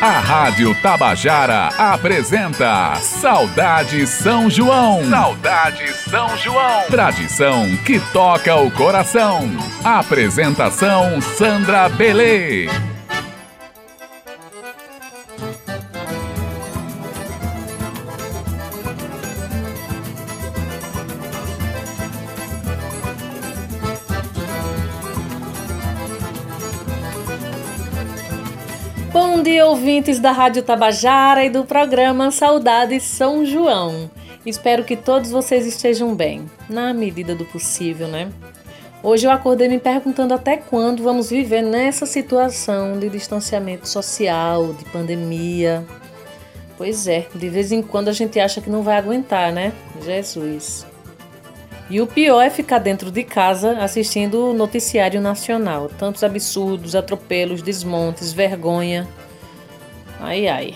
A Rádio Tabajara apresenta Saudade São João. Saudade São João. Tradição que toca o coração. Apresentação Sandra Belê. Dia, ouvintes da Rádio Tabajara e do programa Saudade São João. Espero que todos vocês estejam bem, na medida do possível, né? Hoje eu acordei me perguntando até quando vamos viver nessa situação de distanciamento social, de pandemia. Pois é, de vez em quando a gente acha que não vai aguentar, né? Jesus. E o pior é ficar dentro de casa assistindo o noticiário nacional. Tantos absurdos, atropelos, desmontes, vergonha. Ai, ai.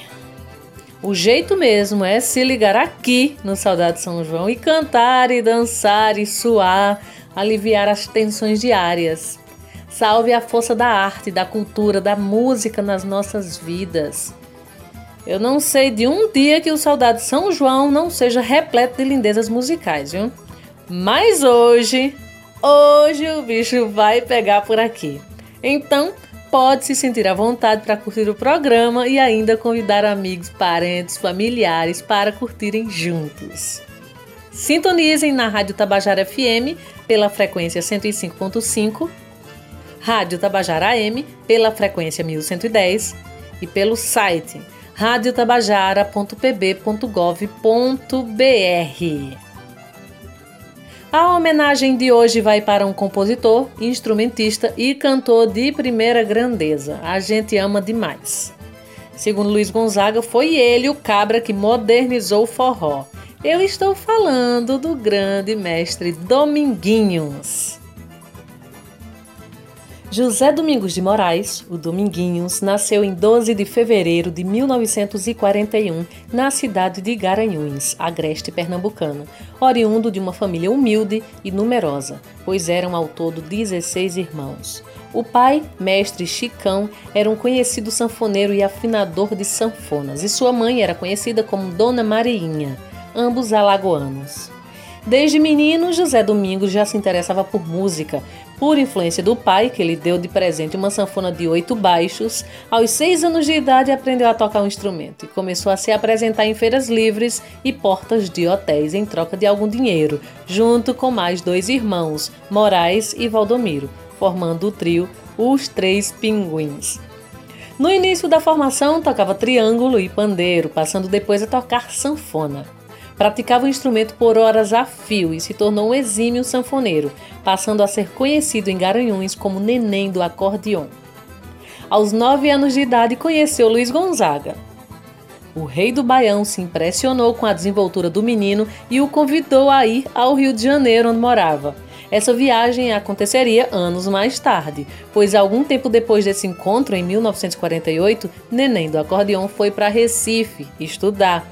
O jeito mesmo é se ligar aqui no Saudade São João e cantar e dançar e suar, aliviar as tensões diárias. Salve a força da arte, da cultura, da música nas nossas vidas. Eu não sei de um dia que o Saudade São João não seja repleto de lindezas musicais, viu? Mas hoje, hoje o bicho vai pegar por aqui. Então, pode se sentir à vontade para curtir o programa e ainda convidar amigos, parentes, familiares para curtirem juntos. Sintonizem na Rádio Tabajara FM pela frequência 105.5, Rádio Tabajara AM pela frequência 1110 e pelo site radiotabajara.pb.gov.br. A homenagem de hoje vai para um compositor, instrumentista e cantor de primeira grandeza. A gente ama demais. Segundo Luiz Gonzaga, foi ele o cabra que modernizou o forró. Eu estou falando do grande mestre Dominguinhos. José Domingos de Moraes, o Dominguinhos, nasceu em 12 de fevereiro de 1941 na cidade de Garanhuns, agreste pernambucano, oriundo de uma família humilde e numerosa, pois eram ao todo 16 irmãos. O pai, mestre Chicão, era um conhecido sanfoneiro e afinador de sanfonas, e sua mãe era conhecida como Dona Mariinha, ambos alagoanos. Desde menino, José Domingos já se interessava por música, por influência do pai, que lhe deu de presente uma sanfona de oito baixos. Aos seis anos de idade, aprendeu a tocar um instrumento e começou a se apresentar em feiras livres e portas de hotéis em troca de algum dinheiro, junto com mais dois irmãos, Moraes e Valdomiro, formando o trio Os Três Pinguins. No início da formação, tocava triângulo e pandeiro, passando depois a tocar sanfona. Praticava o instrumento por horas a fio e se tornou um exímio sanfoneiro, passando a ser conhecido em Garanhuns como Neném do Acordeon. Aos nove anos de idade, conheceu Luiz Gonzaga. O rei do Baião se impressionou com a desenvoltura do menino e o convidou a ir ao Rio de Janeiro, onde morava. Essa viagem aconteceria anos mais tarde, pois algum tempo depois desse encontro, em 1948, Neném do Acordeon foi para Recife estudar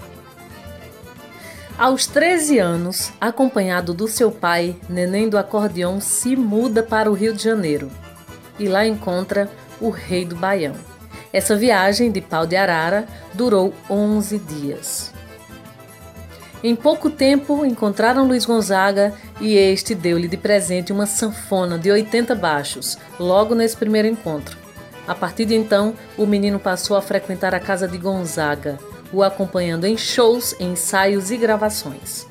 aos 13 anos, acompanhado do seu pai, Neném do Acordeão se muda para o Rio de Janeiro e lá encontra o Rei do Baião. Essa viagem de pau de arara durou 11 dias. Em pouco tempo encontraram Luiz Gonzaga e este deu-lhe de presente uma sanfona de 80 baixos, logo nesse primeiro encontro. A partir de então, o menino passou a frequentar a casa de Gonzaga, o acompanhando em shows, ensaios e gravações.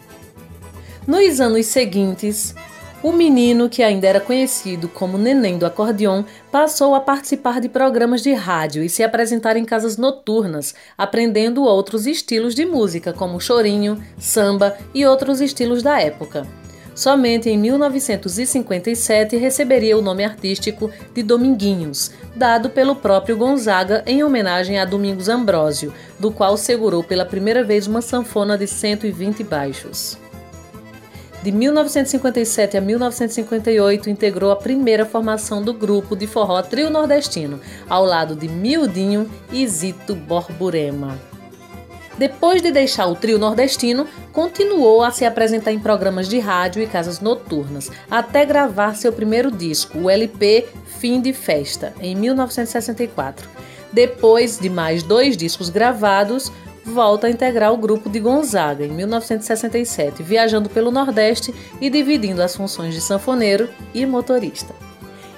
Nos anos seguintes, o menino, que ainda era conhecido como Neném do Acordeon, passou a participar de programas de rádio e se apresentar em casas noturnas, aprendendo outros estilos de música, como chorinho, samba e outros estilos da época. Somente em 1957 receberia o nome artístico de Dominguinhos, dado pelo próprio Gonzaga em homenagem a Domingos Ambrósio, do qual segurou pela primeira vez uma sanfona de 120 baixos. De 1957 a 1958, integrou a primeira formação do grupo de forró Trio Nordestino, ao lado de Mildinho e Zito Borborema. Depois de deixar o trio nordestino, continuou a se apresentar em programas de rádio e casas noturnas, até gravar seu primeiro disco, o LP Fim de Festa, em 1964. Depois de mais dois discos gravados, volta a integrar o grupo de Gonzaga em 1967, viajando pelo Nordeste e dividindo as funções de sanfoneiro e motorista.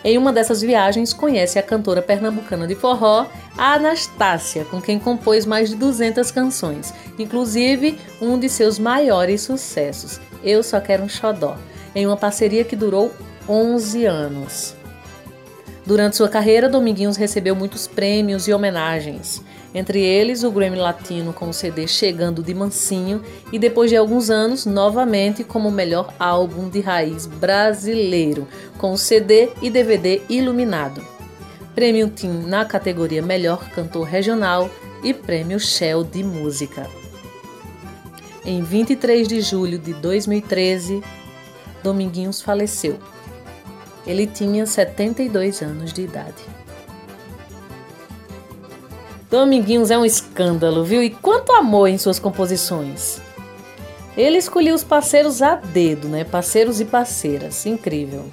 Em uma dessas viagens, conhece a cantora pernambucana de forró, a Anastácia, com quem compôs mais de 200 canções, inclusive um de seus maiores sucessos, Eu Só Quero um Xodó, em uma parceria que durou 11 anos. Durante sua carreira, Dominguinhos recebeu muitos prêmios e homenagens entre eles o Grammy Latino com o CD Chegando de Mansinho e depois de alguns anos, novamente como melhor álbum de raiz brasileiro, com o CD e DVD Iluminado. Prêmio Tim na categoria Melhor Cantor Regional e Prêmio Shell de Música. Em 23 de julho de 2013, Dominguinhos faleceu. Ele tinha 72 anos de idade. Dominguinhos é um escândalo, viu? E quanto amor em suas composições. Ele escolheu os parceiros a dedo, né? Parceiros e parceiras. Incrível.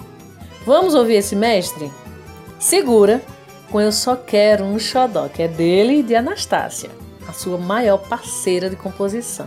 Vamos ouvir esse mestre? Segura com Eu Só Quero um Xodó, que é dele e de Anastácia, a sua maior parceira de composição.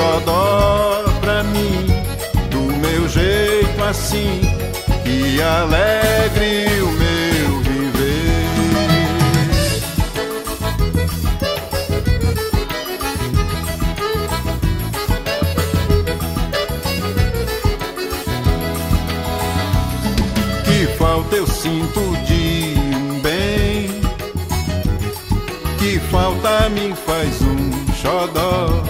xodó pra mim, do meu jeito assim, e alegre o meu viver. Que falta eu sinto de um bem, que falta me faz um xodó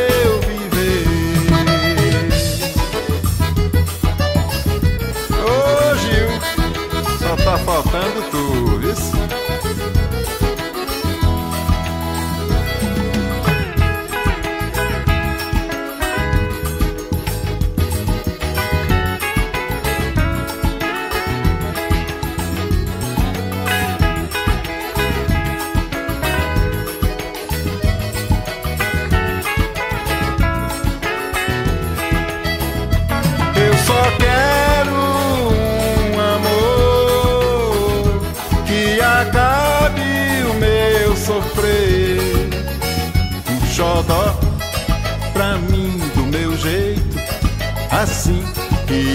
faltando tudo.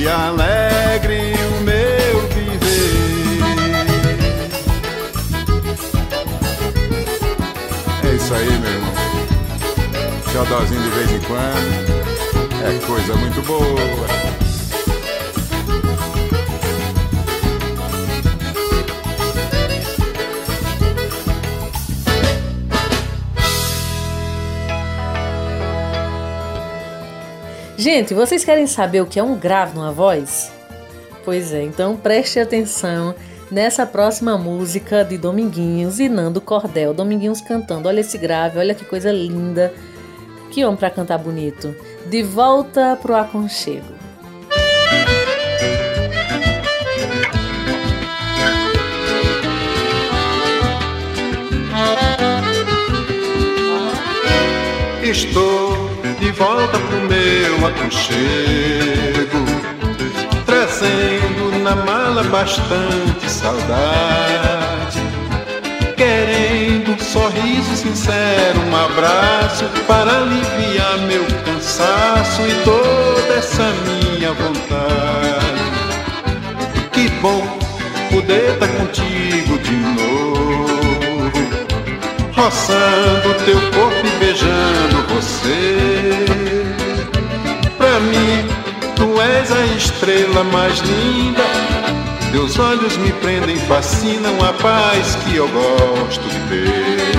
Que alegre o meu viver. É isso aí, meu irmão. Xodózinho de vez em quando é coisa muito boa. Gente, vocês querem saber o que é um grave numa voz? Pois é, então preste atenção nessa próxima música de Dominguinhos e Nando Cordel. Dominguinhos cantando. Olha esse grave, olha que coisa linda. Que homem para cantar bonito. De volta pro aconchego. Estou de volta pro meu aconchego, trazendo na mala bastante saudade, querendo um sorriso sincero, um abraço para aliviar meu cansaço e toda essa minha vontade. Que bom poder estar contigo roçando teu corpo e beijando você. Pra mim, tu és a estrela mais linda. Teus olhos me prendem, fascinam a paz que eu gosto de ter.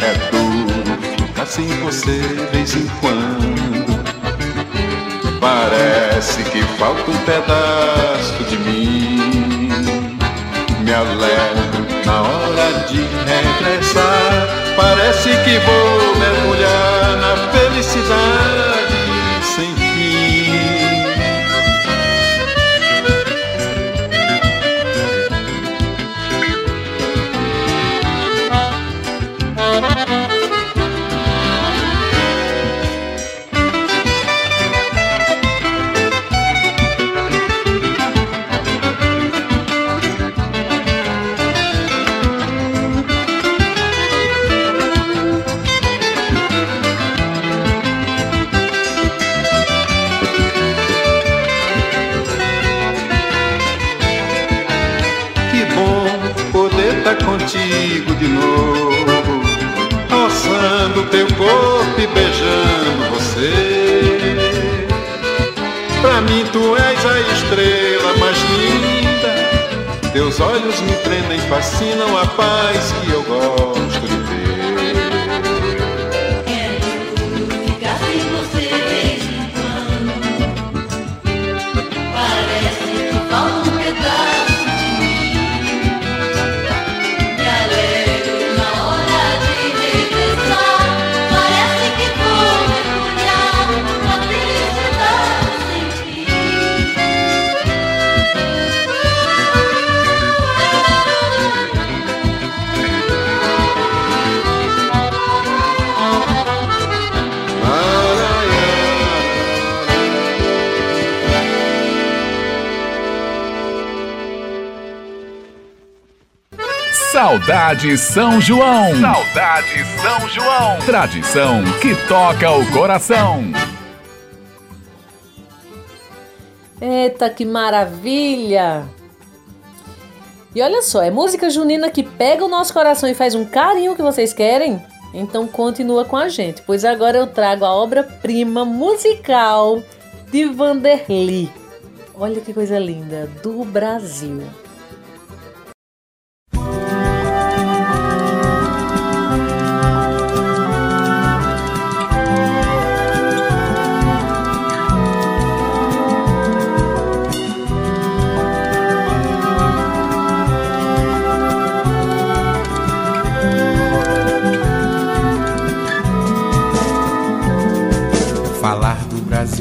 É duro ficar sem você de vez em quando. Parece que falta um pedaço de mim. Me alegro na hora de regressar. Parece que vou mergulhar na felicidade fascinam a paz que Saudade São João. Saudade São João. Tradição que toca o coração. Eita, que maravilha! E olha só, é música junina que pega o nosso coração e faz um carinho que vocês querem? Então continua com a gente, pois agora eu trago a obra-prima musical de Vanderly. Olha que coisa linda, do Brasil.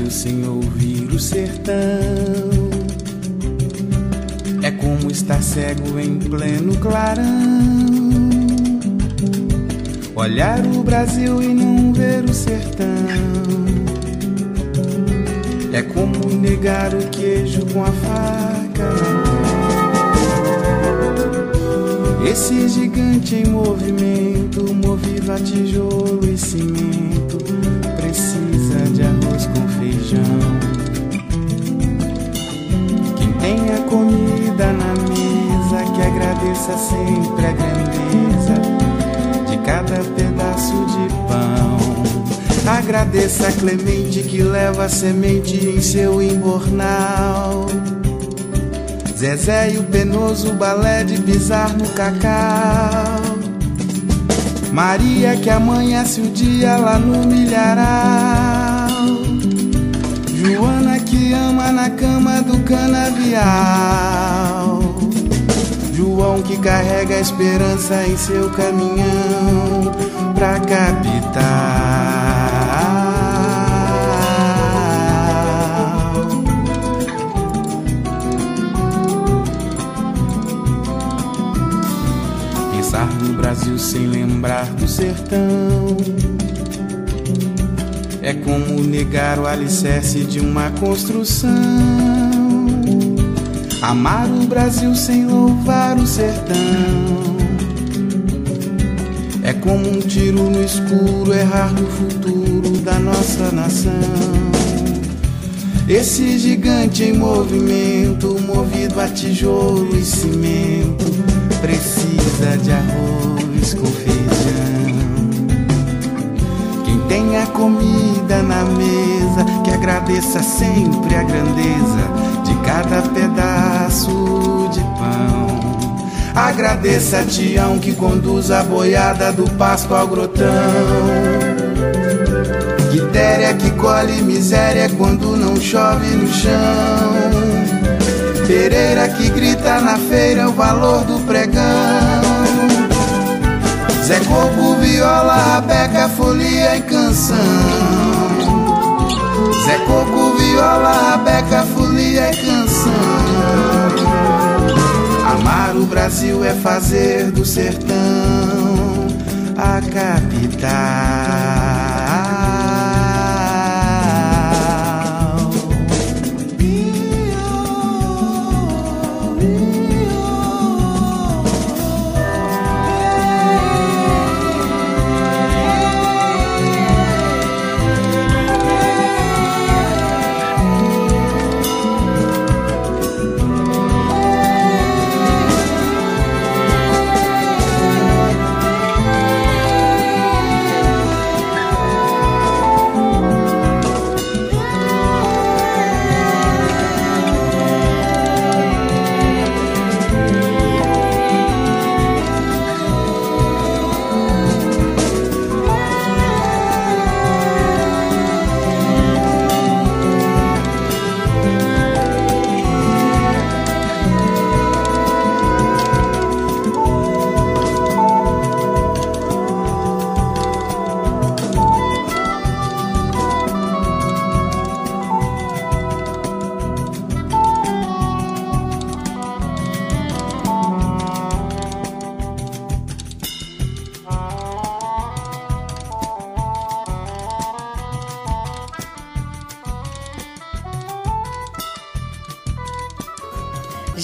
Sem ouvir o sertão é como estar cego em pleno clarão. Olhar o Brasil e não ver o sertão é como negar o queijo com a faca. Esse gigante em movimento, movido a tijolo e cimento, precisa feijão. Quem a comida na mesa, que agradeça sempre a grandeza de cada pedaço de pão. Agradeça a Clemente que leva a semente em seu embornal. Zezé e o penoso balé de pisar no cacau. Maria que amanhece o dia lá no milharal. Joana que ama na cama do canavial. João que carrega a esperança em seu caminhão pra capital. Pensar no Brasil sem lembrar do sertão É como negar o alicerce de uma construção. Amar o Brasil sem louvar o sertão. É como um tiro no escuro, errar no futuro da nossa nação. Esse gigante em movimento, movido a tijolo e cimento, precisa de arroz com feijão. Quem tem a comida na mesa, que agradeça sempre a grandeza de cada pedaço de pão. Agradeça a Tião que conduz a boiada do pasto ao grotão. Quitéria que colhe miséria quando não chove no chão. Pereira que grita na feira o valor do pregão. Zé Coco, viola, beca, folia e canção. Zé Coco, viola, beca, folia e canção. Amar o Brasil é fazer do sertão a capital.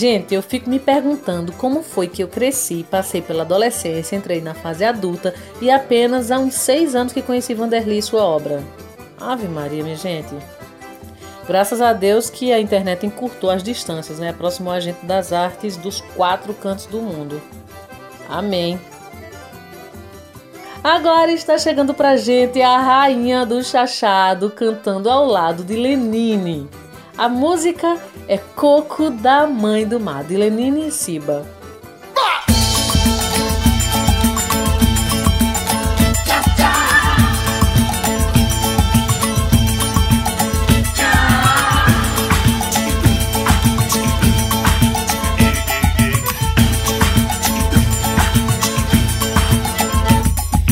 Gente, eu fico me perguntando como foi que eu cresci, passei pela adolescência, entrei na fase adulta e apenas há uns seis anos que conheci Vanderly e sua obra. Ave Maria, minha gente. Graças a Deus que a internet encurtou as distâncias, né? Aproximou a gente das artes dos quatro cantos do mundo. Amém. Agora está chegando pra gente a rainha do chachado cantando ao lado de Lenine. A música é Coco da Mãe do Mar, de Lenine Siba.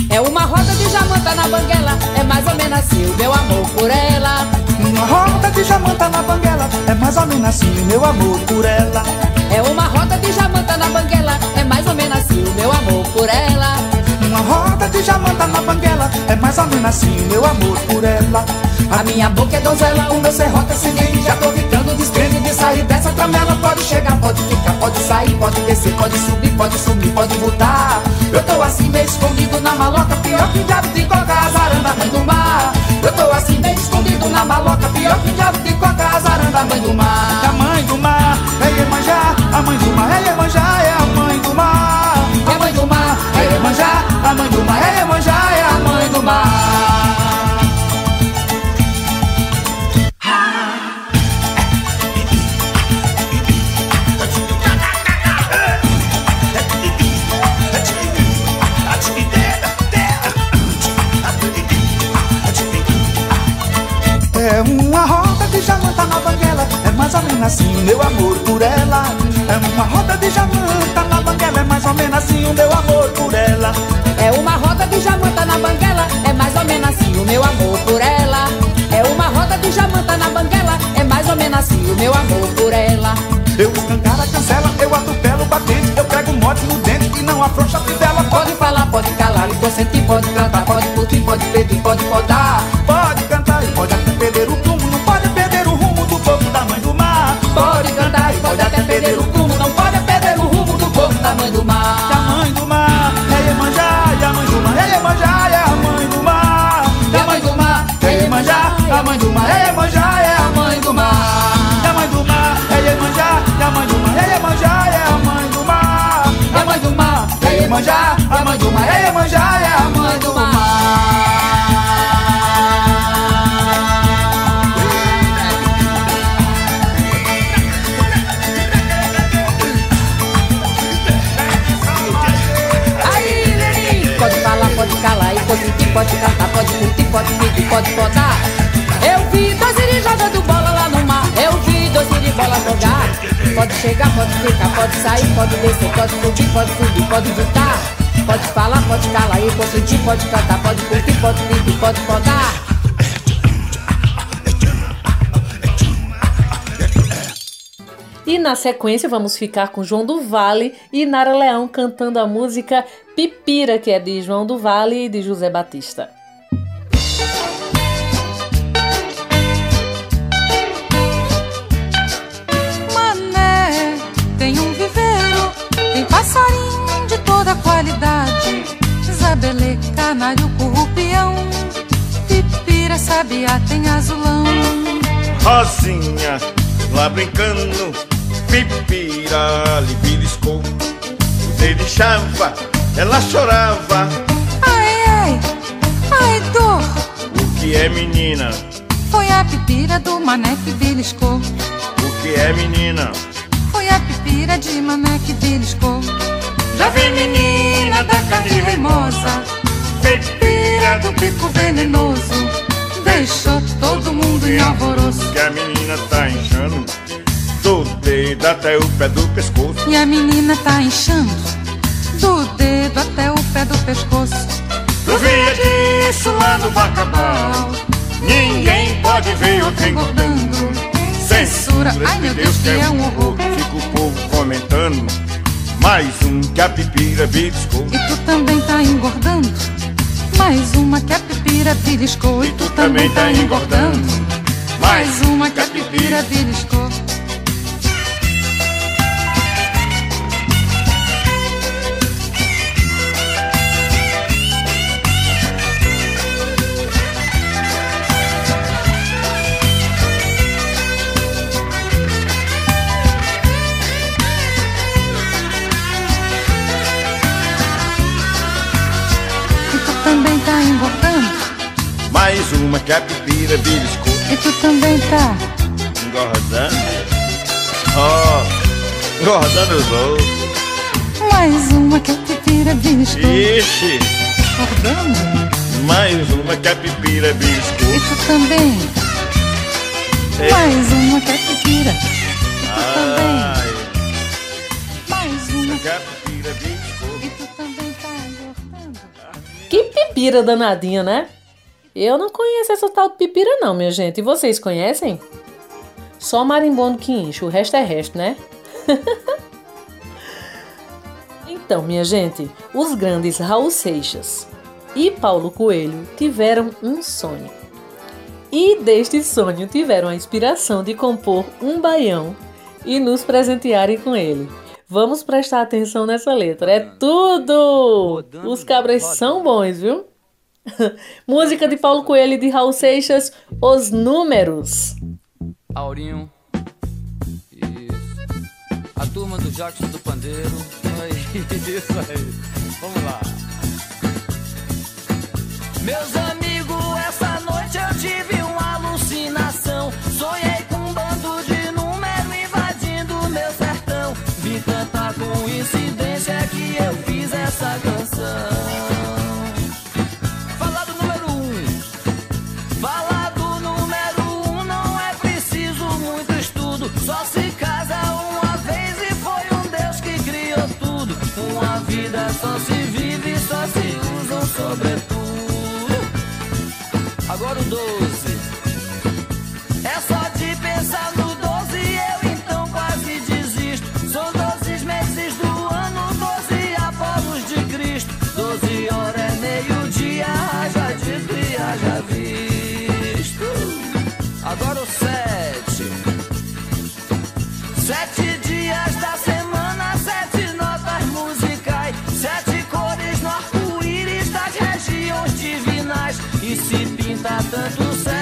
É uma roda de jamanta na banguela, é mais ou menos assim o meu amor por ela. De jamanta na banguela. É mais ou menos assim o meu amor por ela. É uma roda de jamanta na banguela, é mais ou menos assim o meu amor por ela. De jamanta na banguela É mais ou menos assim meu amor por ela A minha boca é donzela, o meu serrote é sirene. Já tô ficando descrente de sair dessa tramela. Pode chegar, pode ficar, pode sair, pode descer, pode subir, pode sumir, pode voltar. Eu tô assim meio escondido na maloca, pior que diabo de coca, azaranda, mãe do mar. Eu tô assim meio escondido na maloca, pior que diabo de coca, azaranda, mãe do mar. A mãe do mar é Iemanjá A mãe do mar é Iemanjá É a mãe do mar É a mãe do mar, É Iemanjá A mãe do mar assim o meu amor por ela. É uma roda de jamanta na É mais ou menos assim o meu amor por ela É uma roda de jamanta na banguela, é mais ou menos assim o meu amor por ela. É uma roda de jamanta na banguela, é mais ou menos assim o meu amor por ela. Eu escancara, cancela, eu atropelo o batente Eu prego mote no dente e não afrouxa a fivela Pode falar, pode calar, e sentir, pode cantar, pode curtir, pode pedir, pode podar. Iemanjá, a mãe do mar é Iemanjá, é a mãe do é mar. Aí, pode falar, pode calar, e pode mentir, pode cantar, pode curtir, pode pedir, pode botar. Eu vi dois iris jogando bola lá no mar, eu vi dois iris bola jogar. Pode chegar, pode ficar, pode sair, pode descer, pode subir, pode subir, pode voltar. Pode falar, pode calar e consentir, pode cantar, pode curtir, pode pedir, pode podar. E na sequência vamos ficar com João do Vale e Nara Leão cantando a música Pipira, que é de João do Vale e de José Batista. Toda qualidade. Isabelê, canário, currupião, pipira, sabiá, tem azulão. Rosinha, lá brincando, pipira lhe beliscou. Ele chava, ela chorava. Ai, ai, ai, dor, O que é menina? foi a pipira do mané que beliscou. O que é menina? Foi a pipira de mané que beliscou. Vi menina da carne remosa, pipira do bico venenoso. Deixou todo mundo em alvoroço. Que a menina tá inchando, do dedo até o pé do pescoço. E a menina tá inchando do dedo até o pé do pescoço. Eu via disso lá no Bacabal. Ninguém pode ver outra engordando. Censura, ai meu Deus, que é um horror. Fica o povo comentando. Mais um que a pipira beliscou. E tu também tá engordando. Mais uma que a pipira beliscou. E tu também tá engordando. Mais uma que a pipira beliscou. Uma que a pipira beliscou. E tu também tá. Engordando. Oh, engordando os outros. Mais uma que a pipira beliscou. Ixi, Engordando. mais uma que a pipira E tu também. É. Mais uma que a pipira. E tu também. Ai, Mais uma que a pipira beliscou. E tu também tá engordando. Que pipira danadinha, né? Eu não conheço essa tal de pipira não, minha gente. E vocês conhecem? Só marimbondo que enche, o resto é resto, né? então, minha gente, os grandes Raul Seixas e Paulo Coelho tiveram um sonho. E deste sonho tiveram a inspiração de compor um baião e nos presentearem com ele. Vamos prestar atenção nessa letra. É tudo! Os cabras são bons, viu? Música de Paulo Coelho e de Raul Seixas, Os Números. Aurinho. A turma do Jackson do Pandeiro. Isso aí. Vamos lá. Meus amigos, essa noite eu tive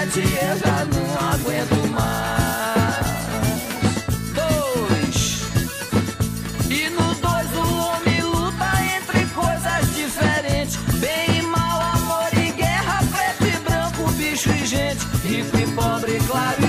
sete, eu já não aguento mais. Dois. E no dois o homem luta entre coisas diferentes. Bem e mal, amor e guerra, preto e branco, bicho e gente. Rico e pobre, claro e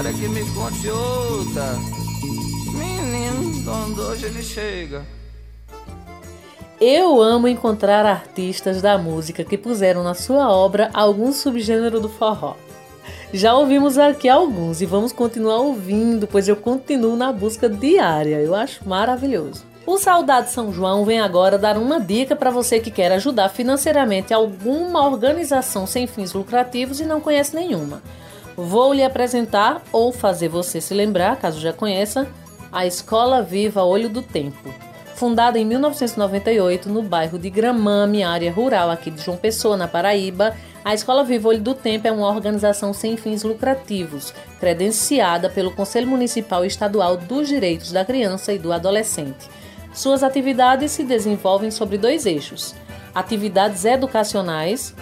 história que me conte outra. Menino, quando hoje ele chega. Eu amo encontrar artistas da música que puseram na sua obra algum subgênero do forró. Já ouvimos aqui alguns e vamos continuar ouvindo, pois eu continuo na busca diária. Eu acho maravilhoso. O Saudade São João vem agora dar uma dica para você que quer ajudar financeiramente alguma organização sem fins lucrativos e não conhece nenhuma. Vou lhe apresentar ou fazer você se lembrar, caso já conheça, a Escola Viva Olho do Tempo. Fundada em 1998 no bairro de Gramame, área rural aqui de João Pessoa, na Paraíba, a Escola Viva Olho do Tempo é uma organização sem fins lucrativos, credenciada pelo Conselho Municipal e Estadual dos Direitos da Criança e do Adolescente. Suas atividades se desenvolvem sobre dois eixos: atividades educacionais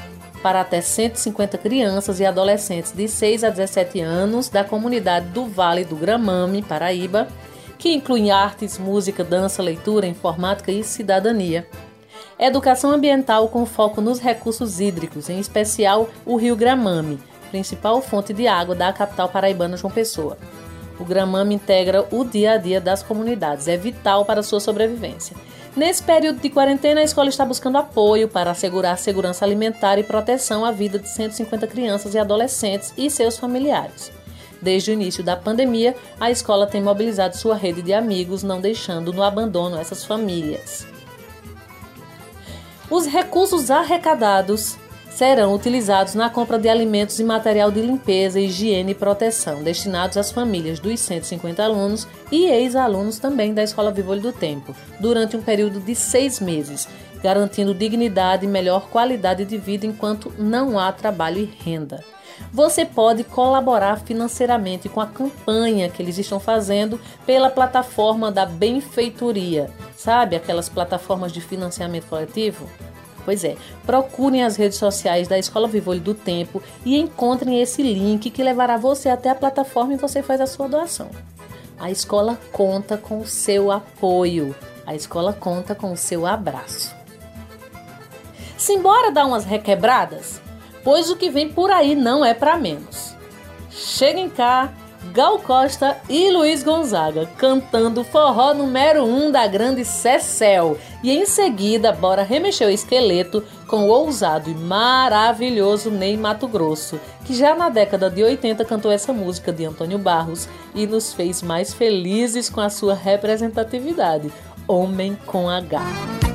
para até 150 crianças e adolescentes de 6 a 17 anos da comunidade do Vale do Gramame, Paraíba, que incluem artes, música, dança, leitura, informática e cidadania. Educação ambiental com foco nos recursos hídricos, em especial o rio Gramame, principal fonte de água da capital paraibana João Pessoa. O Gramame integra o dia a dia das comunidades, é vital para sua sobrevivência. Nesse período de quarentena, a escola está buscando apoio para assegurar segurança alimentar e proteção à vida de 150 crianças e adolescentes e seus familiares. Desde o início da pandemia, a escola tem mobilizado sua rede de amigos, não deixando no abandono essas famílias. Os recursos arrecadados serão utilizados na compra de alimentos e material de limpeza, higiene e proteção, destinados às famílias dos 150 alunos e ex-alunos também da Escola Viva Olho do Tempo, durante um período de seis meses, garantindo dignidade e melhor qualidade de vida enquanto não há trabalho e renda. Você pode colaborar financeiramente com a campanha que eles estão fazendo pela plataforma da Benfeitoria. Sabe aquelas plataformas de financiamento coletivo? Pois é, procurem as redes sociais da Escola Viva Olho do Tempo e encontrem esse link que levará você até a plataforma e você faz a sua doação. A escola conta com o seu apoio, a escola conta com o seu abraço. Simbora dar umas requebradas? Pois o que vem por aí não é para menos. Cheguem cá, Gal Costa e Luiz Gonzaga cantando forró número 1 um da grande Cecel. E em seguida, bora remexer o esqueleto com o ousado e maravilhoso Ney Mato Grosso, que já na década de 80 cantou essa música de Antônio Barros e nos fez mais felizes com a sua representatividade. Homem com H.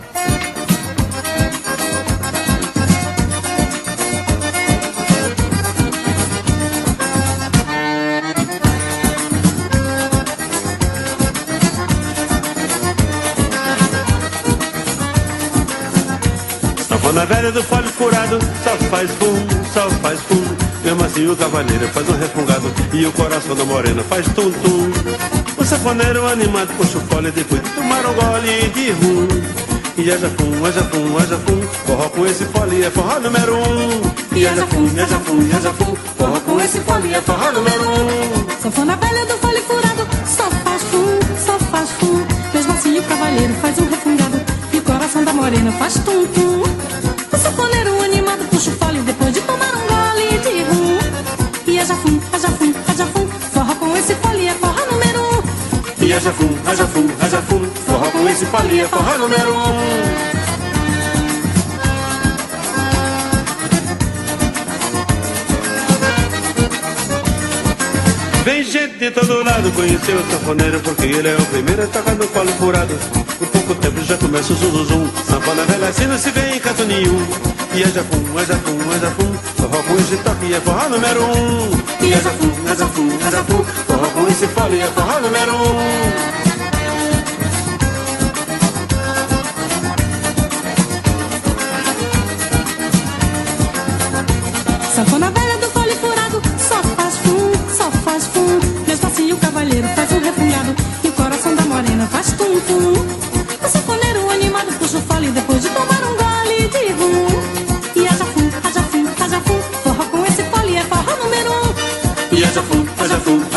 Sanfona velha do folho furado, só faz fum, só faz fum. Mesmo assim o cavaleiro faz um refungado e o coração da morena faz tum tum. O sanfoneiro animado puxa o fole depois de tomar um gole de rum. E haja fum, haja fum, haja fum, forró com esse fole é forró número um. E haja fum, haja fum, haja fum, forró com esse fole é forró número um. Sanfona velha do fole furado, só faz fum, só faz fum. Mesmo assim o cavaleiro faz um refungado e o coração da morena faz tum E haja fum, haja fum, haja fum, forró com esse é forró número um. Vem gente de todo lado conhecer o sanfoneiro Porque ele é o primeiro a tocar no colo furado. Por pouco tempo já começa o zum zum zum. Sanfona velha assim não se vê em canto nenhum E haja fum, haja fum, haja fum Forró com esse toque é forró número um E haja fum, haja fum, haja fum Forró com esse fole é forró número um Sanfona velha do fole furado, só faz fum, só faz fum. Assim o cavaleiro faz um refungado e o coração da morena faz tum tum. O sanfoneiro animado puxa o fole depois de tomar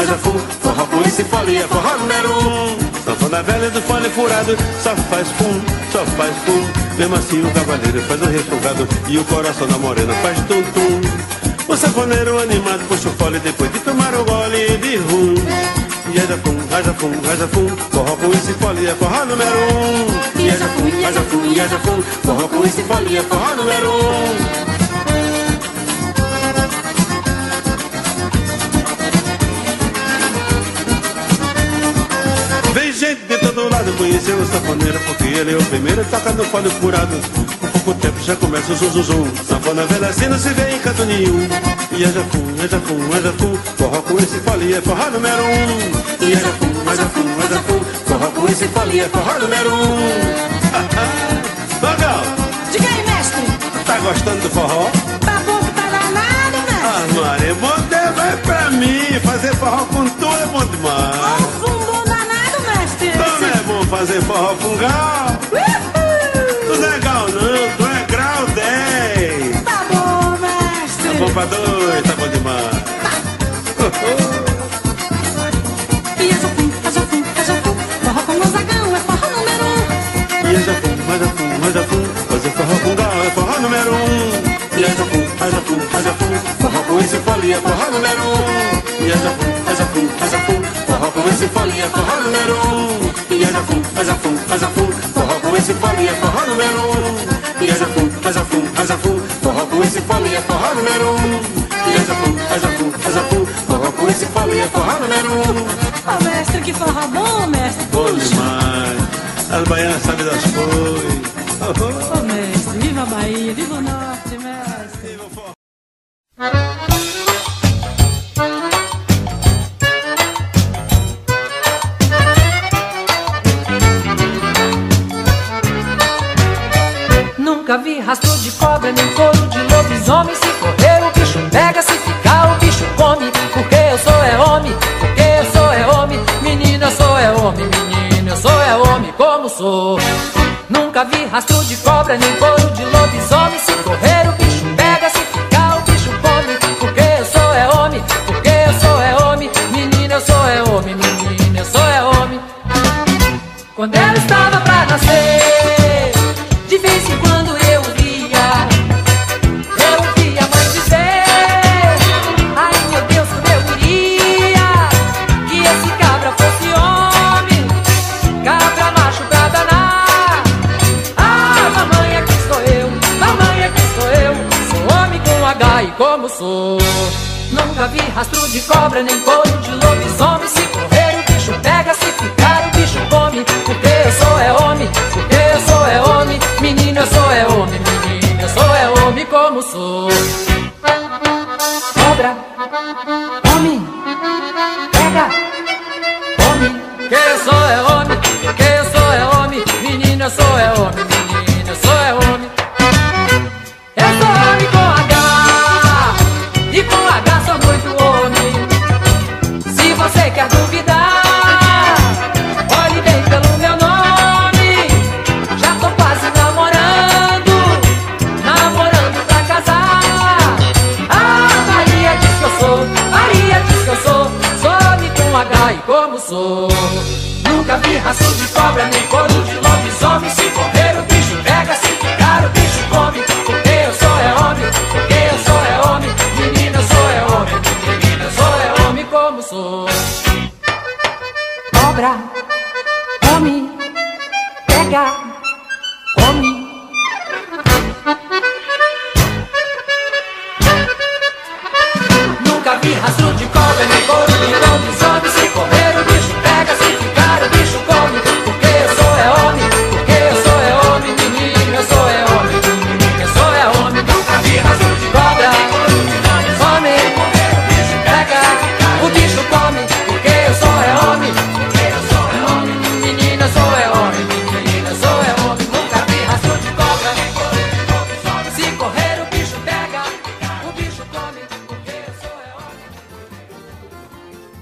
haja haja fum Forró com esse fole é forró número um Sanfona velha do fole furado Só faz fum, só faz fum Mesmo assim o cavaleiro faz um refogado E o coração da morena faz tum tum O sanfoneiro animado puxa o fole depois de tomar o gole de rum. E é fum, haja fum, haja fum, forró com esse fole é forró número um. E é fum, haja fum, e haja fum, forró com esse fole é forró número um. Conhecer o sanfoneiro Porque ele é o primeiro toca no fole furado. Com pouco tempo já começa o zum zum zum. Sanfona velha assim não se vê em canto nenhum E é jafum, é é Forró com esse fole é forró número um. E é jafum, é jafum, é jafum Forró com esse fole é forró número um. Magal, Diga aí, mestre. tá gostando do forró? Tá bom que tá danado, Ah, mestre. Maria, bom é pra mim Fazer forró com tu é bom demais fazer forró com gal. Tu não é gal não, tu é grau 10 Tá bom, mestre. Tá bom pra dois, tá bom demais. E é jafum, é jafum, é jafum. Forró com Gonzagão é forró número um. E é jafum, é jafum, é jafum. Fazer forró com gal é forró número um. E é jafum, é jafum, é jafum. Forró com esse fole é forró número um. E é jafum, é jafum, é jafum. Forró com esse fole é forró número um E é jafum, é jafum, é jafum Forró com esse fole é forró número um. E é jafum, é jafum, é jafum Forró com esse fole é forró número um. E é jafum, é jafum, é jafum Forró com esse fole é forró número um. Ó, mestre, que forró bom, mestre. Bom demais. As baianas sabem das coisas. Ô, mestre,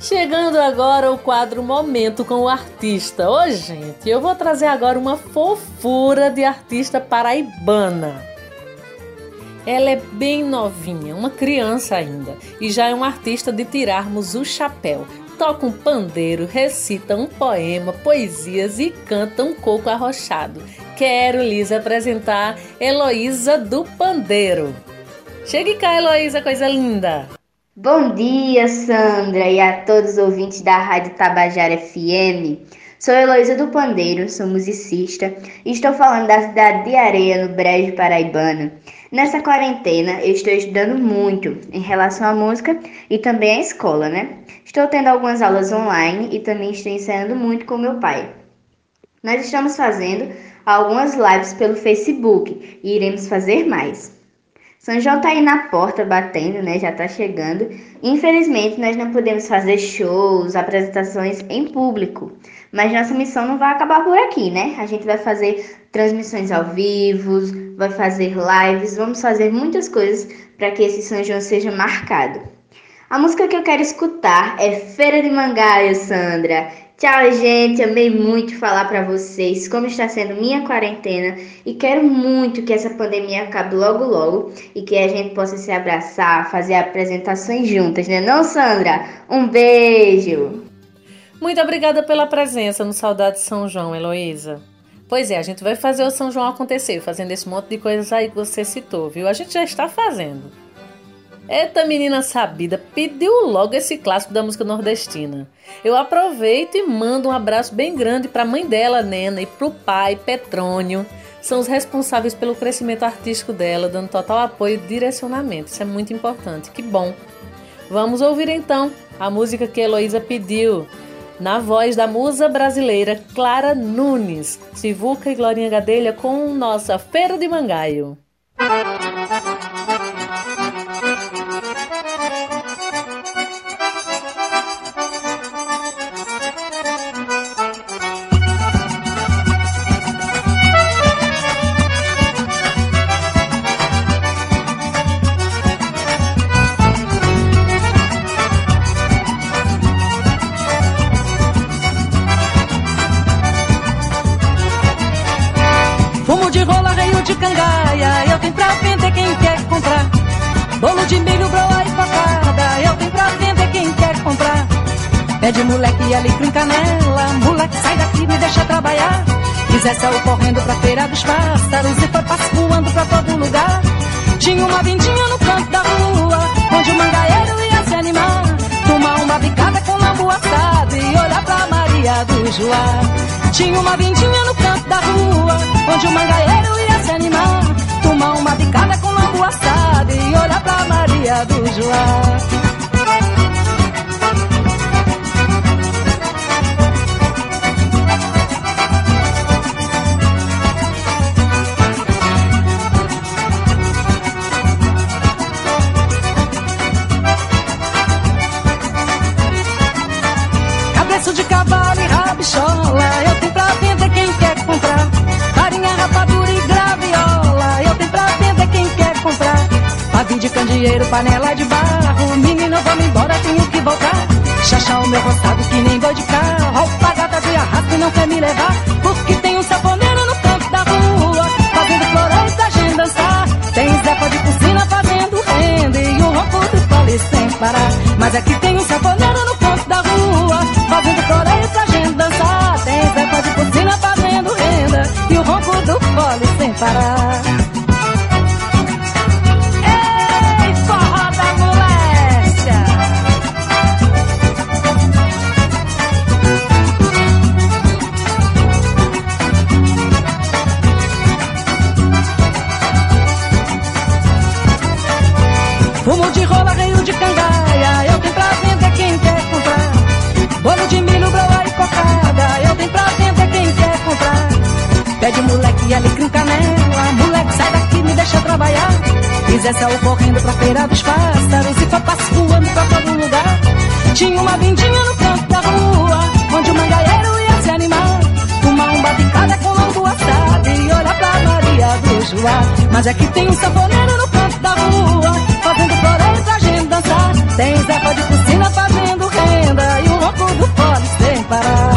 Chegando agora o quadro Momento com o Artista. Ô, gente, eu vou trazer agora uma fofura de artista paraibana. Ela é bem novinha, uma criança ainda, e já é uma artista de tirarmos o chapéu. Toca um pandeiro, recita um poema, poesias e canta um coco arrochado. Quero lhes apresentar Heloísa do Pandeiro. Chegue cá, Heloísa, coisa linda. Bom dia, Sandra, e a todos os ouvintes da Rádio Tabajara FM. Sou Heloísa do Pandeiro, sou musicista e estou falando da cidade de Areia, no Brejo Paraibano. Nessa quarentena, eu estou estudando muito em relação à música e também à escola, né? Estou tendo algumas aulas online e também estou ensaiando muito com meu pai. Nós estamos fazendo algumas lives pelo Facebook e iremos fazer mais. São João tá aí na porta batendo, né? Já tá chegando. Infelizmente, nós não podemos fazer shows, apresentações em público. Mas nossa missão não vai acabar por aqui, né? A gente vai fazer transmissões ao vivo, vai fazer lives, vamos fazer muitas coisas para que esse São João seja marcado. A música que eu quero escutar é Feira de Mangaia, Sandra. Tchau, gente. Amei muito falar para vocês como está sendo minha quarentena e quero muito que essa pandemia acabe logo logo e que a gente possa se abraçar, fazer apresentações juntas, né? Não, Sandra? Um beijo. Muito obrigada pela presença no Saudade São João, Heloísa. Pois é, a gente vai fazer o São João acontecer, fazendo esse monte de coisas aí que você citou, viu? A gente já está fazendo. Eita menina sabida, pediu logo esse clássico da música nordestina. Eu aproveito e mando um abraço bem grande para a mãe dela, Nena, e para o pai, Petrônio. São os responsáveis pelo crescimento artístico dela, dando total apoio e direcionamento. Isso é muito importante. Que bom. Vamos ouvir então a música que a Heloísa pediu. Na voz da musa brasileira Clara Nunes, Sivuca e Glorinha Gadelha com nossa Feira de Mangaio. Fumo moleque alecrim canela, moleque sai daqui, me deixa trabalhar. Zé saiu correndo pra feira dos pássaros e foi passo voando pra todo lugar. Tinha uma vindinha no canto da rua, onde o mangaeiro ia se animar. Tomar uma bicada com lambu assado e olhar pra Maria do Joá. Tinha uma vindinha no canto da rua, onde o mangaeiro ia se animar. Tomar uma bicada com lambu assado e olhar pra Maria do Joá. De candeeiro, panela de barro, menino, vamos embora, tenho que voltar. Chachar o meu roçado que nem boi de carro, roupa gata de arrasto não quer me levar. Porque tem um saponeiro no canto da rua, fazendo floreio pra gente dançar. Tem Zepa de piscina fazendo renda e o ronco do pole sem parar. Mas aqui tem um saponeiro no canto da rua, fazendo floreio pra gente dançar. Tem Zepa de piscina fazendo renda e o ronco do pole sem parar. Pede moleque alecrim canela, moleque sai daqui, me deixa trabalhar. Zé saiu correndo pra feira dos pássaros e foi passo voando pra todo lugar. Tinha uma vindinha no canto da rua, onde o mangaeiro ia se animar. Fumar um batucada com lambu assado e olhar pra Maria do Joá. Mas aqui tem um sanfoneiro no canto da rua, fazendo floreio pra gente dançar. Tem Zefa de piscina fazendo renda e o ronco do fole sem parar.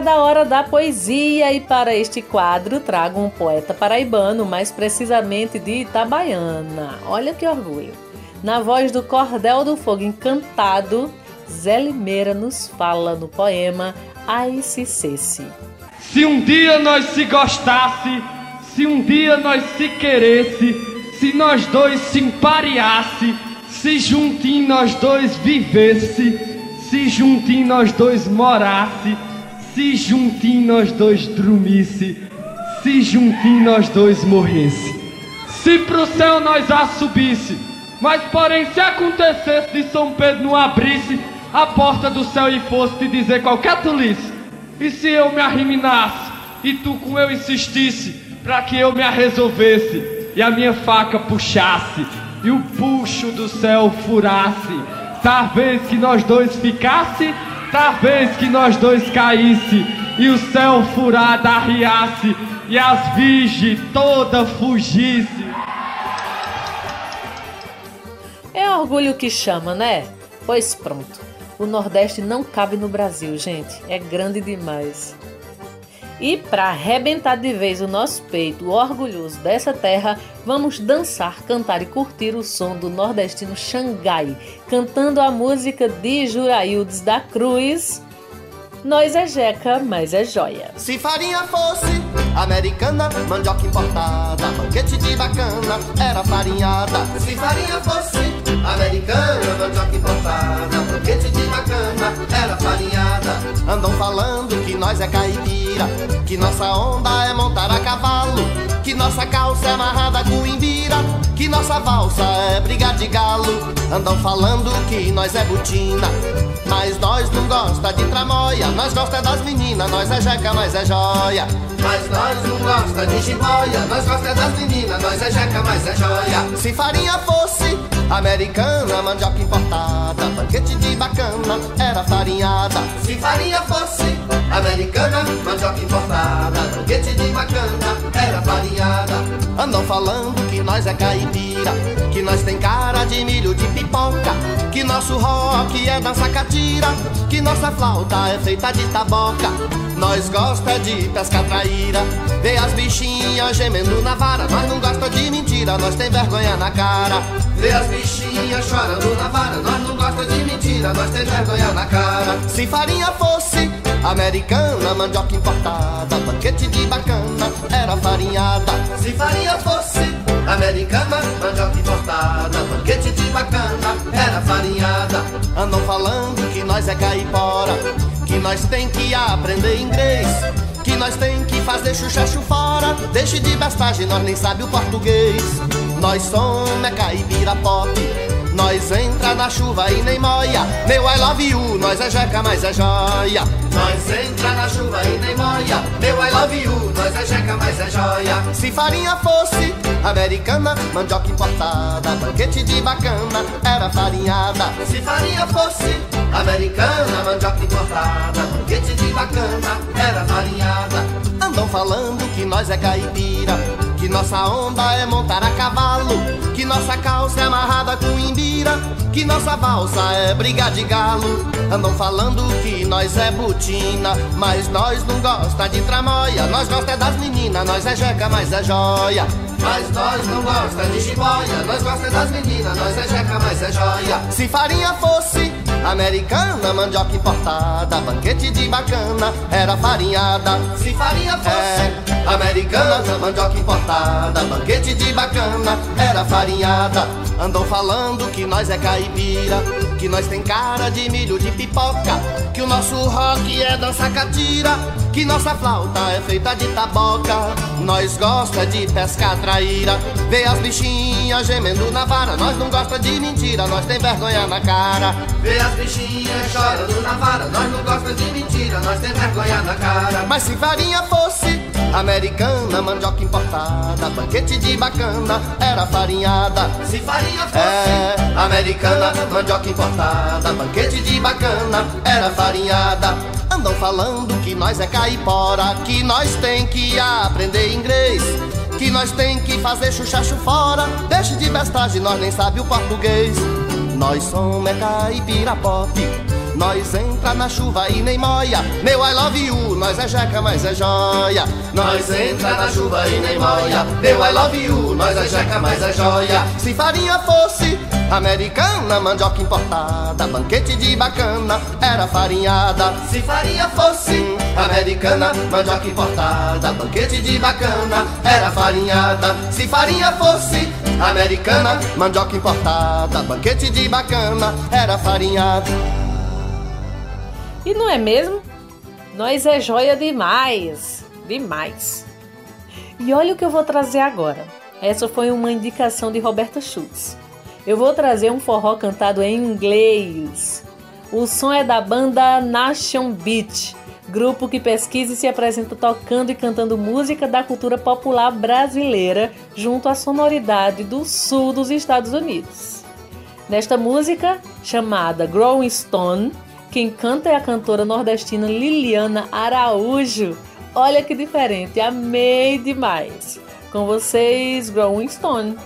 Chegada a hora da poesia e para este quadro trago um poeta paraibano, mais precisamente de Itabaiana. Olha que orgulho. Na voz do Cordel do Fogo Encantado, Zé Limeira nos fala no poema Ai se cesse. Se um dia nós se gostasse, se um dia nós se queresse, se nós dois se empareasse, se juntinho nós dois vivesse, se juntinho nós dois morasse, se juntinho nós dois dormisse, se juntinho nós dois morresse. Se pro céu nós a subisse, mas porém se acontecesse de São Pedro não abrisse a porta do céu e fosse te dizer qualquer tolice, e se eu me arriminasse e tu com eu insistisse para que eu me resolvesse e a minha faca puxasse e o puxo do céu furasse, talvez que nós dois ficasse, talvez que nós dois caísse e o céu furado arriasse e as virgens toda fugisse. É orgulho que chama, né? Pois pronto. O Nordeste não cabe no Brasil, gente. É grande demais. E para arrebentar de vez o nosso peito orgulhoso dessa terra, vamos dançar, cantar e curtir o som do nordestino Xangai, cantando a música de Juraildes da Cruz. Nós é jeca, mas é joia. Se farinha fosse americana, mandioca importada, banquete de bacana, era farinhada. Se farinha fosse americana, mandioca importada, banquete de bacana, era farinhada. Andam falando que nós é caipira, que nossa onda é montar a cavalo, que nossa calça é amarrada com imbira, que nossa valsa é briga de galo. Andam falando que nós é butina, mas nós não gosta de tramóia, nós gosta das meninas, nós é jeca, mas é joia. Mas nós não gosta de jiboia, nós gosta das meninas, nós é jeca, mas é joia. Se farinha fosse americana, mandioca importada, banquete de bacana, era farinhada. Se farinha fosse americana, mandioca importada, banquete de bacana, era farinhada. Andam falando que nós é caipira, que nós tem cara de milho de pipoca, que nosso rock é dança catira, que nossa flauta é feita de taboca. Nós gosta de pescar traíra, vê as bichinhas gemendo na vara. Nós não gosta de mentira, nós tem vergonha na cara. Vê as bichinhas chorando na vara, nós não gosta de mentira, nós tem vergonha na cara. Se farinha fosse americana, mandioca importada, banquete de bacana, era farinhada. Se farinha fosse americana, mandioca importada, banquete de bacana, era farinhada. Andam falando que nós é caipora, que nós tem que aprender inglês. Que nós tem que fazer chuchacho fora Deixe de bestagem, nós nem sabe o português Nós somos é caipira pop Nós entra na chuva e nem moia. Meu I love you, nós é jeca, mas é joia. Nós entra na chuva e nem moia. Meu I love you, nós é jeca, mas é joia. Se farinha fosse americana Mandioca importada, banquete de bacana Era farinhada. Se farinha fosse americana Mandioca importada, banquete de bacana Era farinhada. Andam falando que nós é caipira Que nossa onda é montar a cavalo Que nossa calça é amarrada com imbira Que nossa valsa é briga de galo. Andam falando que nós é butina Mas nós não gosta de tramóia. Nós gosta é das meninas, nós é jeca, mas é joia. Mas nós não gosta de jiboia Nós gosta é das meninas, nós é jeca, mas é joia. Se farinha fosse americana, mandioca importada, banquete de bacana, era farinhada. Se farinha fosse é, americana, mandioca importada, banquete de bacana, era farinhada. Andam falando que nós é caipira, que nós tem cara de milho de pipoca, que o nosso rock é dança catira, que nossa flauta é feita de taboca. Nós gosta de pescar traíra, vê as bichinhas gemendo na vara. Nós não gosta de mentira, nós tem vergonha na cara. Vê as bichinhas chorando na vara, nós não gosta de mentira, nós tem vergonha na cara. Mas se farinha fosse americana, mandioca importada, banquete de bacana, era farinhada. Se farinha fosse é, americana, mandioca importada, banquete de bacana, era farinhada. Andam falando que nós é caipora, que nós tem que aprender inglês, que nós tem que fazer chuchacho fora. Deixe de bestagem, nós nem sabe o português. Nós somos é caipira pop, nós entra na chuva e nem moia. Meu I love you, nós é jeca, mas é joia. Nós entra na chuva e nem moia. Meu I love you, nós é jeca, mas é joia. Se farinha fosse Americana, mandioca importada, banquete de bacana, era farinhada. Se farinha fosse americana, mandioca importada, banquete de bacana, era farinhada. Se farinha fosse americana, mandioca importada, banquete de bacana, era farinhada. E não é mesmo? Nós é joia demais, demais. E olha o que eu vou trazer agora. Essa foi uma indicação de Roberta Schultz. Eu vou trazer um forró cantado em inglês. O som é da banda Nation Beat, grupo que pesquisa e se apresenta tocando e cantando música da cultura popular brasileira junto à sonoridade do sul dos Estados Unidos. Nesta música, chamada Growing Stone, quem canta é a cantora nordestina Liliana Araújo. Olha que diferente, amei demais! Com vocês, Growing Stone.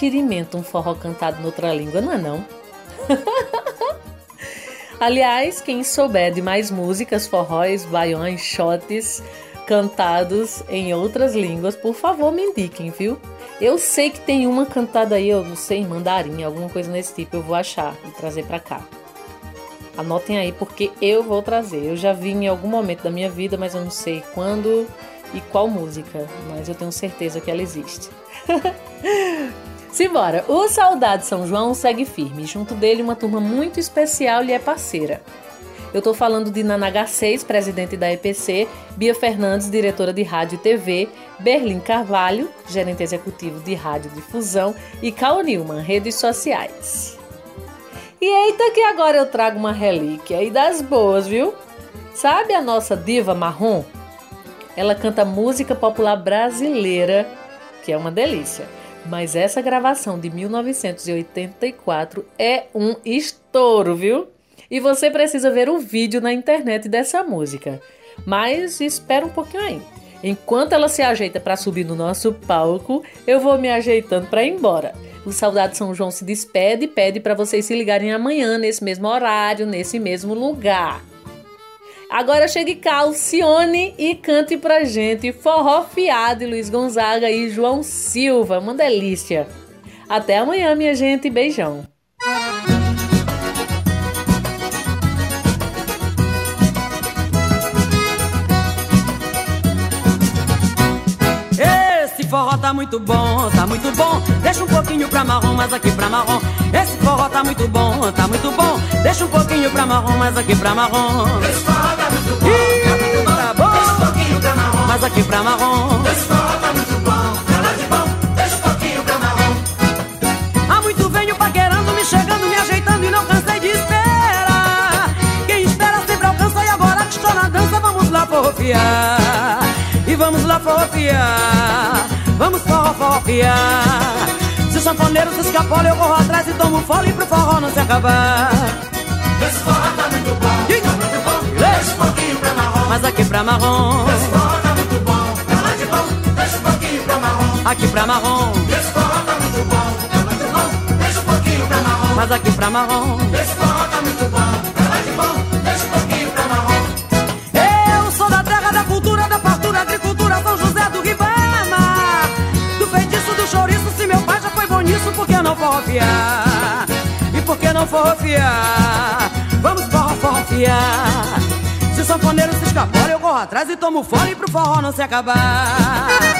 enxerimento um forró cantado noutra língua, não é não? Aliás, quem souber de mais músicas, forróis, baiões, shotes cantados em outras línguas, por favor me indiquem, viu? Eu sei que tem uma cantada aí, eu não sei, em mandarim, alguma coisa nesse tipo, eu vou achar e trazer para cá. Anotem aí porque eu vou trazer. Eu já vi em algum momento da minha vida, mas eu não sei quando e qual música, mas eu tenho certeza que ela existe. Simbora! O Saudade São João segue firme. Junto dele, uma turma muito especial lhe é parceira. Eu tô falando de Nanaga 6, presidente da EPC, Bia Fernandes, diretora de rádio e TV, Berlim Carvalho, gerente executivo de rádio difusão, e Cal Newman, redes sociais. E eita que agora eu trago uma relíquia aí das boas, viu? Sabe a nossa diva marrom? Ela canta música popular brasileira, que é uma delícia. Mas essa gravação de 1984 é um estouro, viu? E você precisa ver o vídeo na internet dessa música. Mas espera um pouquinho aí. Enquanto ela se ajeita para subir no nosso palco, eu vou me ajeitando para ir embora. O Saudade São João se despede e pede para vocês se ligarem amanhã, nesse mesmo horário, nesse mesmo lugar. Agora chegue cá, Alcione, e cante pra gente Forró Fiado, Luiz Gonzaga e João Silva. Uma delícia. Até amanhã, minha gente. Beijão. Forró tá muito bom, tá muito bom. Deixa um pouquinho pra marrom, mas aqui pra marrom. Esse forró tá muito bom, tá muito bom. Deixa um pouquinho pra marrom, mas aqui pra marrom. Aqui pra marrom. Esse forró tá muito bom, nada de bom. Deixa um pouquinho pra marrom. Há muito venho paquerando, me chegando, me ajeitando e não cansei de esperar. Quem espera sempre alcança e agora que estou na dança, vamos lá forrofiar. E vamos lá forrofiar, vamos forrofiar. Se o sanfoneiro se escapola, eu corro atrás e tomo fole pro forró não se acabar. Esse forró tá muito bom, tá muito bom. Deixa um pouquinho pra marrom, mas aqui pra marrom. Aqui pra marrom. Esse forró tá muito bom, tá muito bom. Deixa um pouquinho pra marrom, mas aqui pra marrom. Esse forró tá muito bom, tá de bom. Deixa um pouquinho pra marrom. Eu sou da terra da cultura, da fartura, agricultura, São José do Ribama. Do feitiço do chouriço, se meu pai já foi bom nisso, por que não forrofiar? E por que não forrofiar? Vamos forró, forrofiar. Se o sanfoneiro se escapola, eu corro atrás e tomo fone pro forró não se acabar.